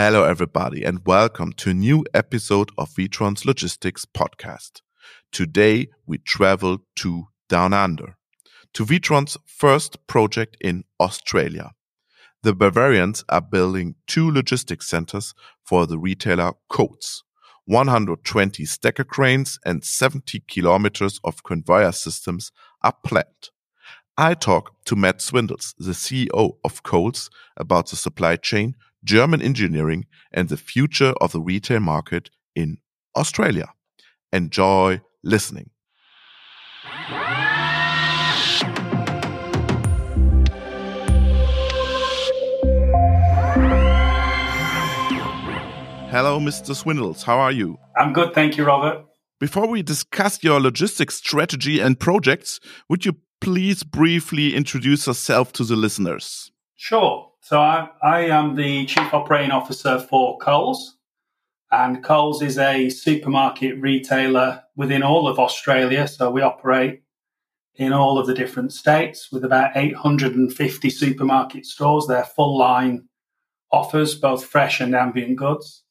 Hello, everybody, and welcome to a new episode of Witron's Logistics Podcast. Today, we travel to Down Under, to Witron's first project in Australia. The Bavarians are building two logistics centers for the retailer Coles. 120 stacker cranes and 70 kilometers of conveyor systems are planned. I talk to Matt Swindells, the CEO of Coles, about the supply chain, German engineering, and the future of the retail market in Australia. Enjoy listening. Hello, Mr. Swindells. How are you? I'm good, thank you, Robert. Before we discuss your logistics strategy and projects, would you please briefly introduce yourself to the listeners? Sure. So I, I am the Chief Operating Officer for Coles. And Coles is a supermarket retailer within all of Australia. So we operate in all of the different states with about 850 supermarket stores. They're full line offers, both fresh and ambient goods.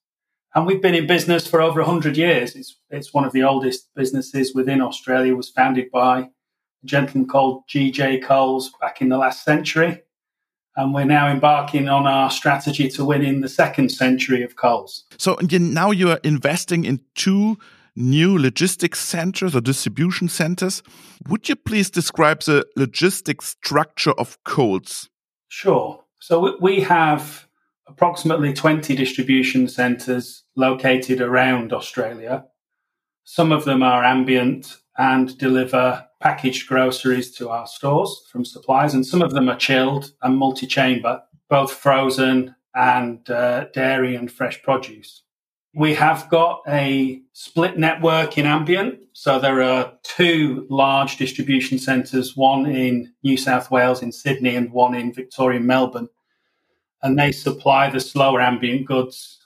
And we've been in business for over 100 years. It's, it's one of the oldest businesses within Australia, it was founded by a gentleman called G.J. Coles back in the last century. And we're now embarking on our strategy to win in the second century of Coles. So now you are investing in two new logistics centers or distribution centers. Would you please describe the logistics structure of Coles? Sure. So we have approximately 20 distribution centres located around Australia. Some of them are ambient and deliver packaged groceries to our stores from suppliers, and some of them are chilled and multi chamber, both frozen and uh, dairy and fresh produce. We have got a split network in ambient. So there are two large distribution centres, one in New South Wales in Sydney and one in Victoria, Melbourne and they supply the slower ambient goods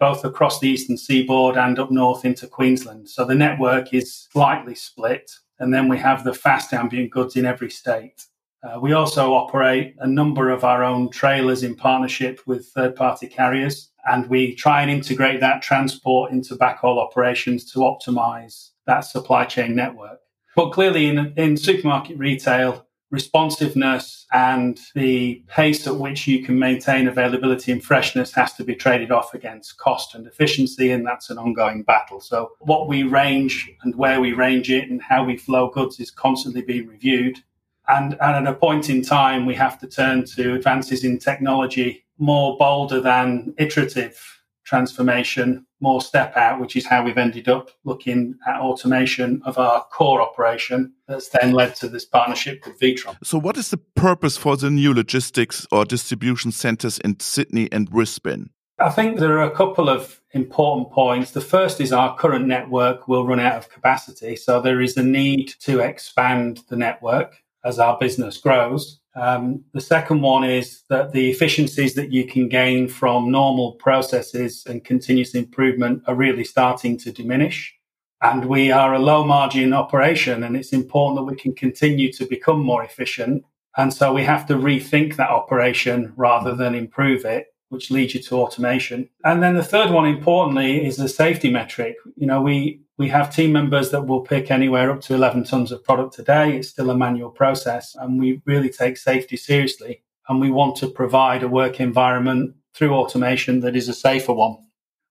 both across the eastern seaboard and up north into Queensland. So the network is slightly split, and then we have the fast ambient goods in every state. Uh, we also operate a number of our own trailers in partnership with third party carriers, and we try and integrate that transport into backhaul operations to optimize that supply chain network. But clearly, in, in supermarket retail, responsiveness and the pace at which you can maintain availability and freshness has to be traded off against cost and efficiency, and that's an ongoing battle. So, what we range and where we range it and how we flow goods is constantly being reviewed. And, and at a point in time, we have to turn to advances in technology more bolder than iterative transformation, more step out, which is how we've ended up looking at automation of our core operation. That's then led to this partnership with Witron. So, what is the purpose for the new logistics or distribution centers in Sydney and Brisbane? I think there are a couple of important points. The first is our current network will run out of capacity. So, there is a need to expand the network as our business grows. Um, the second one is that the efficiencies that you can gain from normal processes and continuous improvement are really starting to diminish. And we are a low margin operation, and it's important that we can continue to become more efficient. And so we have to rethink that operation rather than improve it, which leads you to automation. And then the third one, importantly, is the safety metric. You know, we we have team members that will pick anywhere up to 11 tons of product a day. It's still a manual process, and we really take safety seriously. And we want to provide a work environment through automation that is a safer one.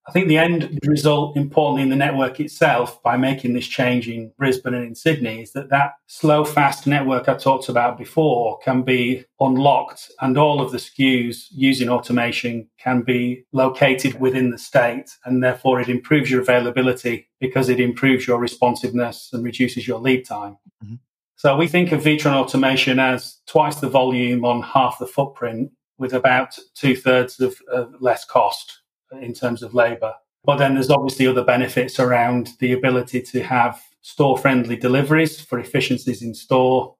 I think the end result, importantly in the network itself, by making this change in Brisbane and in Sydney, is that that slow, fast network I talked about before can be unlocked, and all of the SKUs using automation can be located within the state, and therefore it improves your availability because it improves your responsiveness and reduces your lead time. Mm-hmm. So we think of Witron automation as twice the volume on half the footprint, with about two thirds of, of less cost in terms of labour. But then there's obviously other benefits around the ability to have store friendly deliveries for efficiencies in store,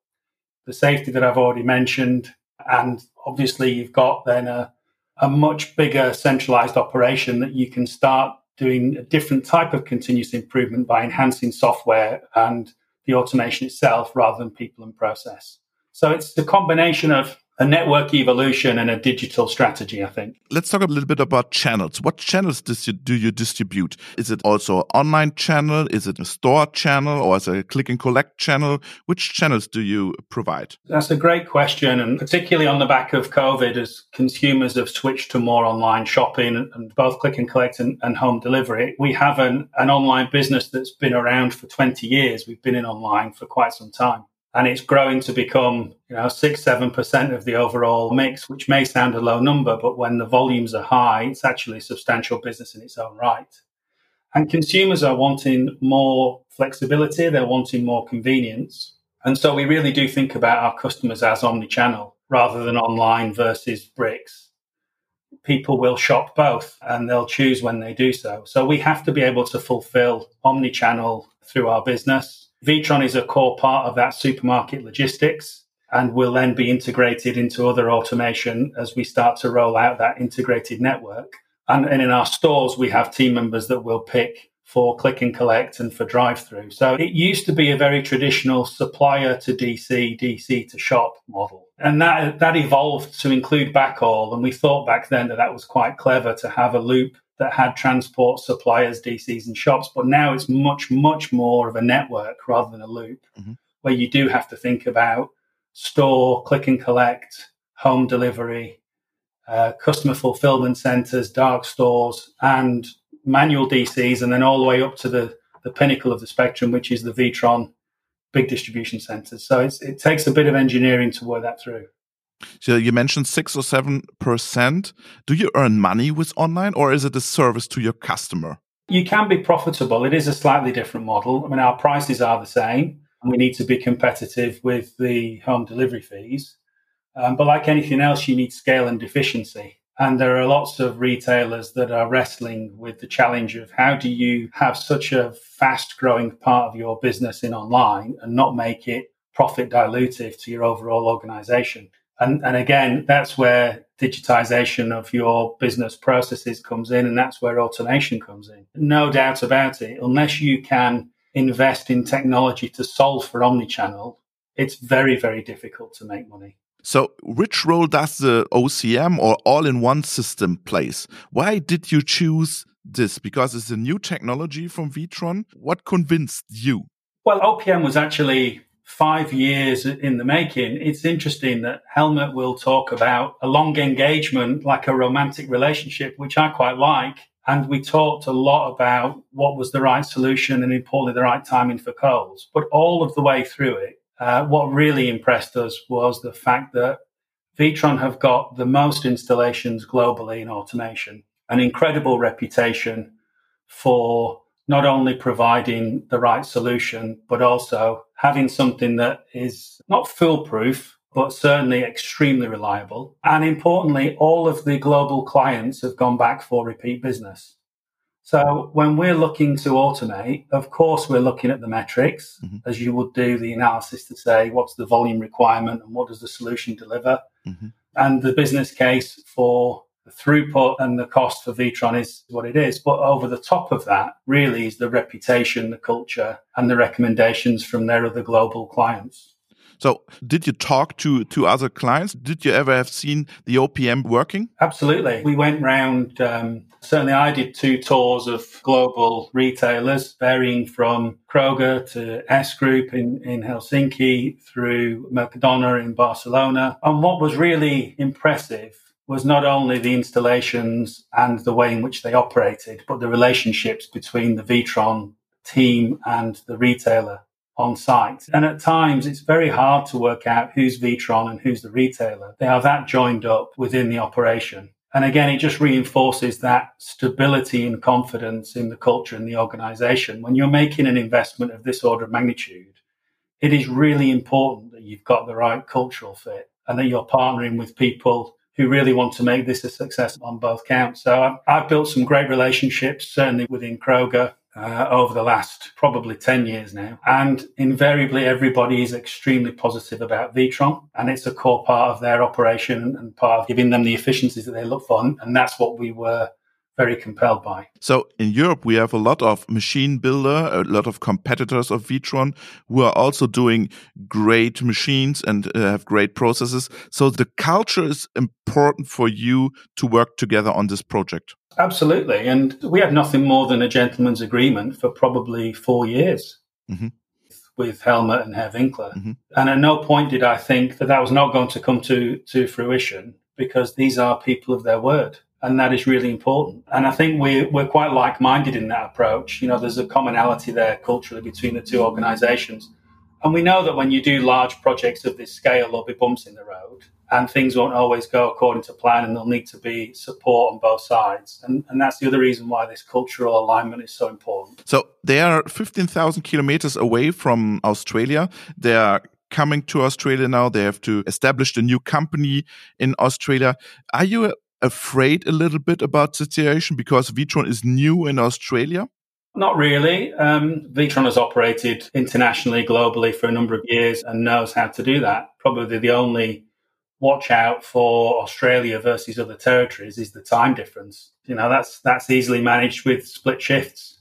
the safety that I've already mentioned, and obviously you've got then a, a much bigger centralized operation that you can start doing a different type of continuous improvement by enhancing software and the automation itself rather than people and process. So it's the combination of a network evolution and a digital strategy, I think. Let's talk a little bit about channels. What channels do you, distribute? Is it also an online channel? Is it a store channel or is it a click and collect channel? Which channels do you provide? That's a great question. And particularly on the back of COVID, as consumers have switched to more online shopping and both click and collect and, and home delivery, we have an, an online business that's been around for 20 years. We've been in online for quite some time and it's growing to become you know six seven percent of the overall mix which may sound a low number but when the volumes are high it's actually substantial business in its own right. And consumers are wanting more flexibility they're wanting more convenience. And so we really do think about our customers as omni-channel rather than online versus bricks. People will shop both and they'll choose when they do so. So we have to be able to fulfill omni-channel through our business Witron is a core part of that supermarket logistics and will then be integrated into other automation as we start to roll out that integrated network. And, and in our stores, we have team members that will pick for click and collect and for drive through. So it used to be a very traditional supplier to DC, DC to shop model. And that, that evolved to include backhaul. And we thought back then that that was quite clever to have a loop that had transport suppliers, DCs, and shops. But now it's much, much more of a network rather than a loop, mm-hmm. where you do have to think about store, click and collect, home delivery, uh, customer fulfillment centers, dark stores, and manual DCs, and then all the way up to the, the pinnacle of the spectrum, which is the Witron big distribution centers. So it takes a bit of engineering to work that through. So you mentioned six or seven percent. Do you earn money with online, or is it a service to your customer? You can be profitable. It is a slightly different model. I mean, our prices are the same, and we need to be competitive with the home delivery fees. Um, but like anything else, you need scale and efficiency. And there are lots of retailers that are wrestling with the challenge of how do you have such a fast growing part of your business in online and not make it profit dilutive to your overall organization. And, and again, that's where digitization of your business processes comes in, and that's where automation comes in. No doubt about it. Unless you can invest in technology to solve for omnichannel, it's very, very difficult to make money. So, which role does the OPM or all in one system plays? Why did you choose this? Because it's a new technology from Witron. What convinced you? Well, OPM was actually five years in the making, it's interesting that Helmut will talk about a long engagement like a romantic relationship, which I quite like. And we talked a lot about what was the right solution and importantly the right timing for Coles. But all of the way through it, uh, what really impressed us was the fact that Witron have got the most installations globally in automation, an incredible reputation for not only providing the right solution, but also having something that is not foolproof, but certainly extremely reliable. And importantly, all of the global clients have gone back for repeat business. So when we're looking to automate, of course, we're looking at the metrics mm-hmm. as you would do the analysis to say what's the volume requirement and what does the solution deliver. Mm-hmm. And the business case for the throughput and the cost for Witron is what it is. But over the top of that, really, is the reputation, the culture, and the recommendations from their other global clients. So, did you talk to to other clients? Did you ever have seen the OPM working? Absolutely. We went round. Um, certainly, I did two tours of global retailers, varying from Kroger to S Group in in Helsinki through Mercadona in Barcelona. And what was really impressive was not only the installations and the way in which they operated, but the relationships between the Witron team and the retailer on site. And at times it's very hard to work out who's Witron and who's the retailer. They are that joined up within the operation. And again, it just reinforces that stability and confidence in the culture and the organization. When you're making an investment of this order of magnitude, it is really important that you've got the right cultural fit and that you're partnering with people who really want to make this a success on both counts. So I've, I've built some great relationships, certainly within Kroger. Uh, over the last probably 10 years now. And invariably, everybody is extremely positive about Witron, and it's a core part of their operation and part of giving them the efficiencies that they look for. And that's what we were very compelled by. So in Europe, we have a lot of machine builder, a lot of competitors of Witron who are also doing great machines and uh, have great processes. So the culture is important for you to work together on this project. Absolutely. And we had nothing more than a gentleman's agreement for probably four years. Mm -hmm. With Helmut and Herr Winkler. Mm -hmm. And at no point did I think that that was not going to come to, to fruition because these are people of their word and that is really important. And I think we, we're quite like minded in that approach. You know, there's a commonality there culturally between the two organizations. And we know that when you do large projects of this scale, there'll be bumps in the road and things won't always go according to plan and there'll need to be support on both sides. And, and that's the other reason why this cultural alignment is so important. So they are 15,000 kilometers away from Australia. They are coming to Australia now. They have to establish a new company in Australia. Are you afraid a little bit about the situation because Witron is new in Australia? Not really. Um, Witron has operated internationally, globally for a number of years and knows how to do that. Probably the only watch out for Australia versus other territories is the time difference. You know, that's that's easily managed with split shifts.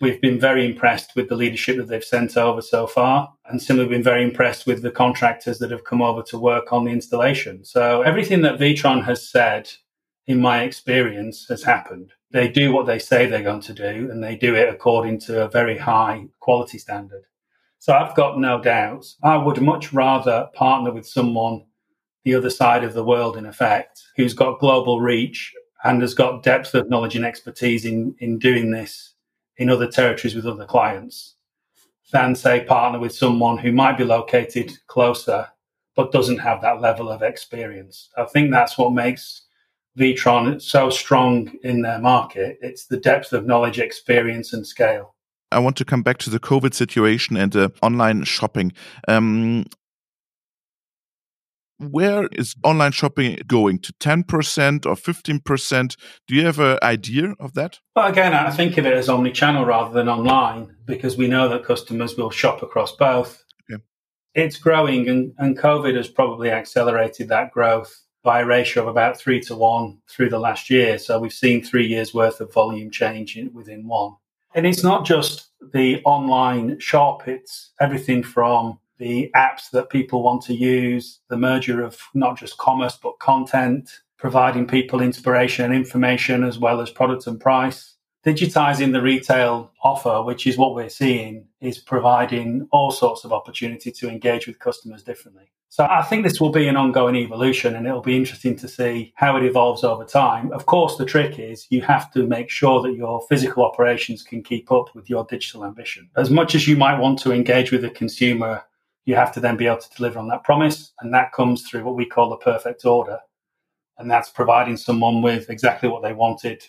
We've been very impressed with the leadership that they've sent over so far, and similarly been very impressed with the contractors that have come over to work on the installation. So everything that Witron has said, in my experience, has happened. They do what they say they're going to do, and they do it according to a very high quality standard. So I've got no doubts. I would much rather partner with someone the other side of the world, in effect, who's got global reach and has got depth of knowledge and expertise in, in doing this in other territories with other clients than, say, partner with someone who might be located closer but doesn't have that level of experience. I think that's what makes Witron so strong in their market. It's the depth of knowledge, experience, and scale. I want to come back to the COVID situation and the online shopping. Um, where is online shopping going to 10% or 15%? Do you have an idea of that? Well, again, I think of it as omni channel rather than online because we know that customers will shop across both. Okay. It's growing, and, and COVID has probably accelerated that growth by a ratio of about three to one through the last year. So we've seen three years worth of volume change within one. And it's not just the online shop, it's everything from the apps that people want to use, the merger of not just commerce, but content, providing people inspiration and information as well as product and price. Digitizing the retail offer, which is what we're seeing, is providing all sorts of opportunity to engage with customers differently. So I think this will be an ongoing evolution and it'll be interesting to see how it evolves over time. Of course, the trick is you have to make sure that your physical operations can keep up with your digital ambition. As much as you might want to engage with the consumer you have to then be able to deliver on that promise. And that comes through what we call the perfect order. And that's providing someone with exactly what they wanted,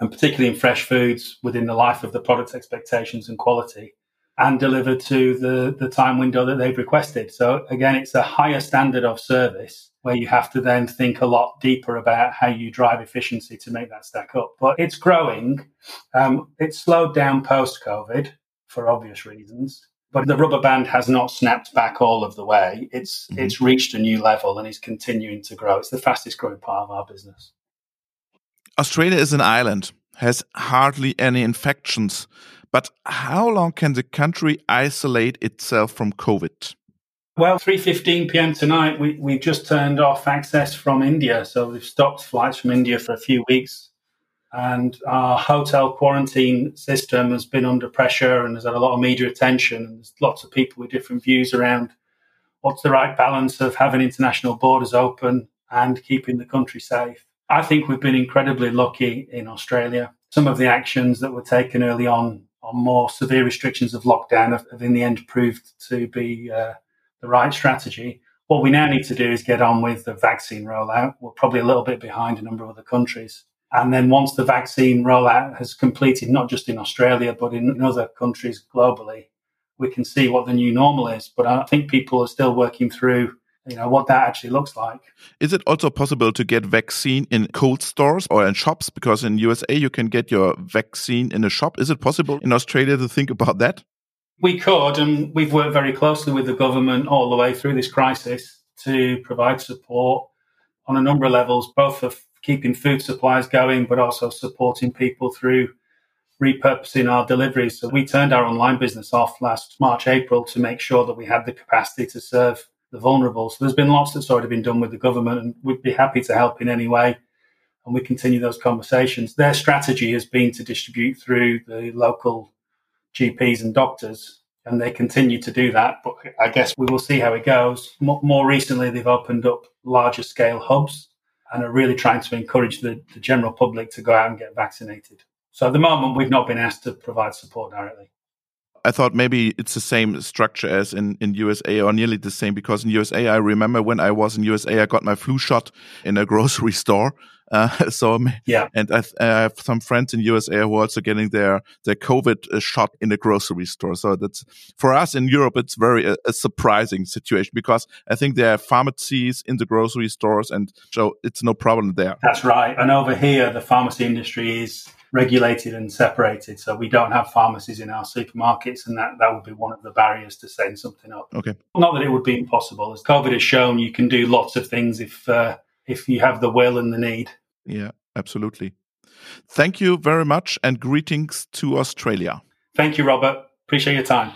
and particularly in fresh foods within the life of the product expectations and quality, and delivered to the, the time window that they've requested. So, again, it's a higher standard of service where you have to then think a lot deeper about how you drive efficiency to make that stack up. But it's growing. Um, it's slowed down post COVID for obvious reasons but the rubber band has not snapped back all of the way. It's mm-hmm. it's reached a new level and is continuing to grow. It's the fastest growing part of our business. Australia is an island, has hardly any infections. But how long can the country isolate itself from COVID? Well, 3:15 p.m. tonight, we we just turned off access from India, so we've stopped flights from India for a few weeks and our hotel quarantine system has been under pressure and has had a lot of media attention. And there's lots of people with different views around what's the right balance of having international borders open and keeping the country safe. I think we've been incredibly lucky in Australia. Some of the actions that were taken early on on more severe restrictions of lockdown have, have in the end proved to be uh, the right strategy. What we now need to do is get on with the vaccine rollout. We're probably a little bit behind a number of other countries. And then once the vaccine rollout has completed, not just in Australia, but in, other countries globally, we can see what the new normal is. But I think people are still working through you know what that actually looks like. Is it also possible to get vaccine in cold stores or in shops? Because in USA you can get your vaccine in a shop. Is it possible in Australia to think about that? We could, and we've worked very closely with the government all the way through this crisis to provide support on a number of levels, both for keeping food supplies going, but also supporting people through repurposing our deliveries. So we turned our online business off last March, April to make sure that we had the capacity to serve the vulnerable. So there's been lots that's already been done with the government, and we'd be happy to help in any way. And we continue those conversations. Their strategy has been to distribute through the local GPs and doctors, and they continue to do that. But I guess we will see how it goes. More recently, they've opened up larger scale hubs and are really trying to encourage the, the general public to go out and get vaccinated. So at the moment, we've not been asked to provide support directly. I thought maybe it's the same structure as in, in USA or nearly the same because in USA, I remember when I was in USA, I got my flu shot in a grocery store. Uh, so yeah, and I, I, have some friends in USA who are also getting their their COVID uh, shot in a grocery store. So that's for us in Europe, it's very a, uh, a surprising situation because I think there are pharmacies in the grocery stores, and so it's no problem there. That's right. And over here, the pharmacy industry is regulated and separated. So we don't have pharmacies in our supermarkets, and that, that would be one of the barriers to setting something up. Okay. Not that it would be impossible. As COVID has shown, you can do lots of things if uh, if you have the will and the need. Yeah, absolutely. Thank you very much, and greetings to Australia. Thank you, Robert. Appreciate your time.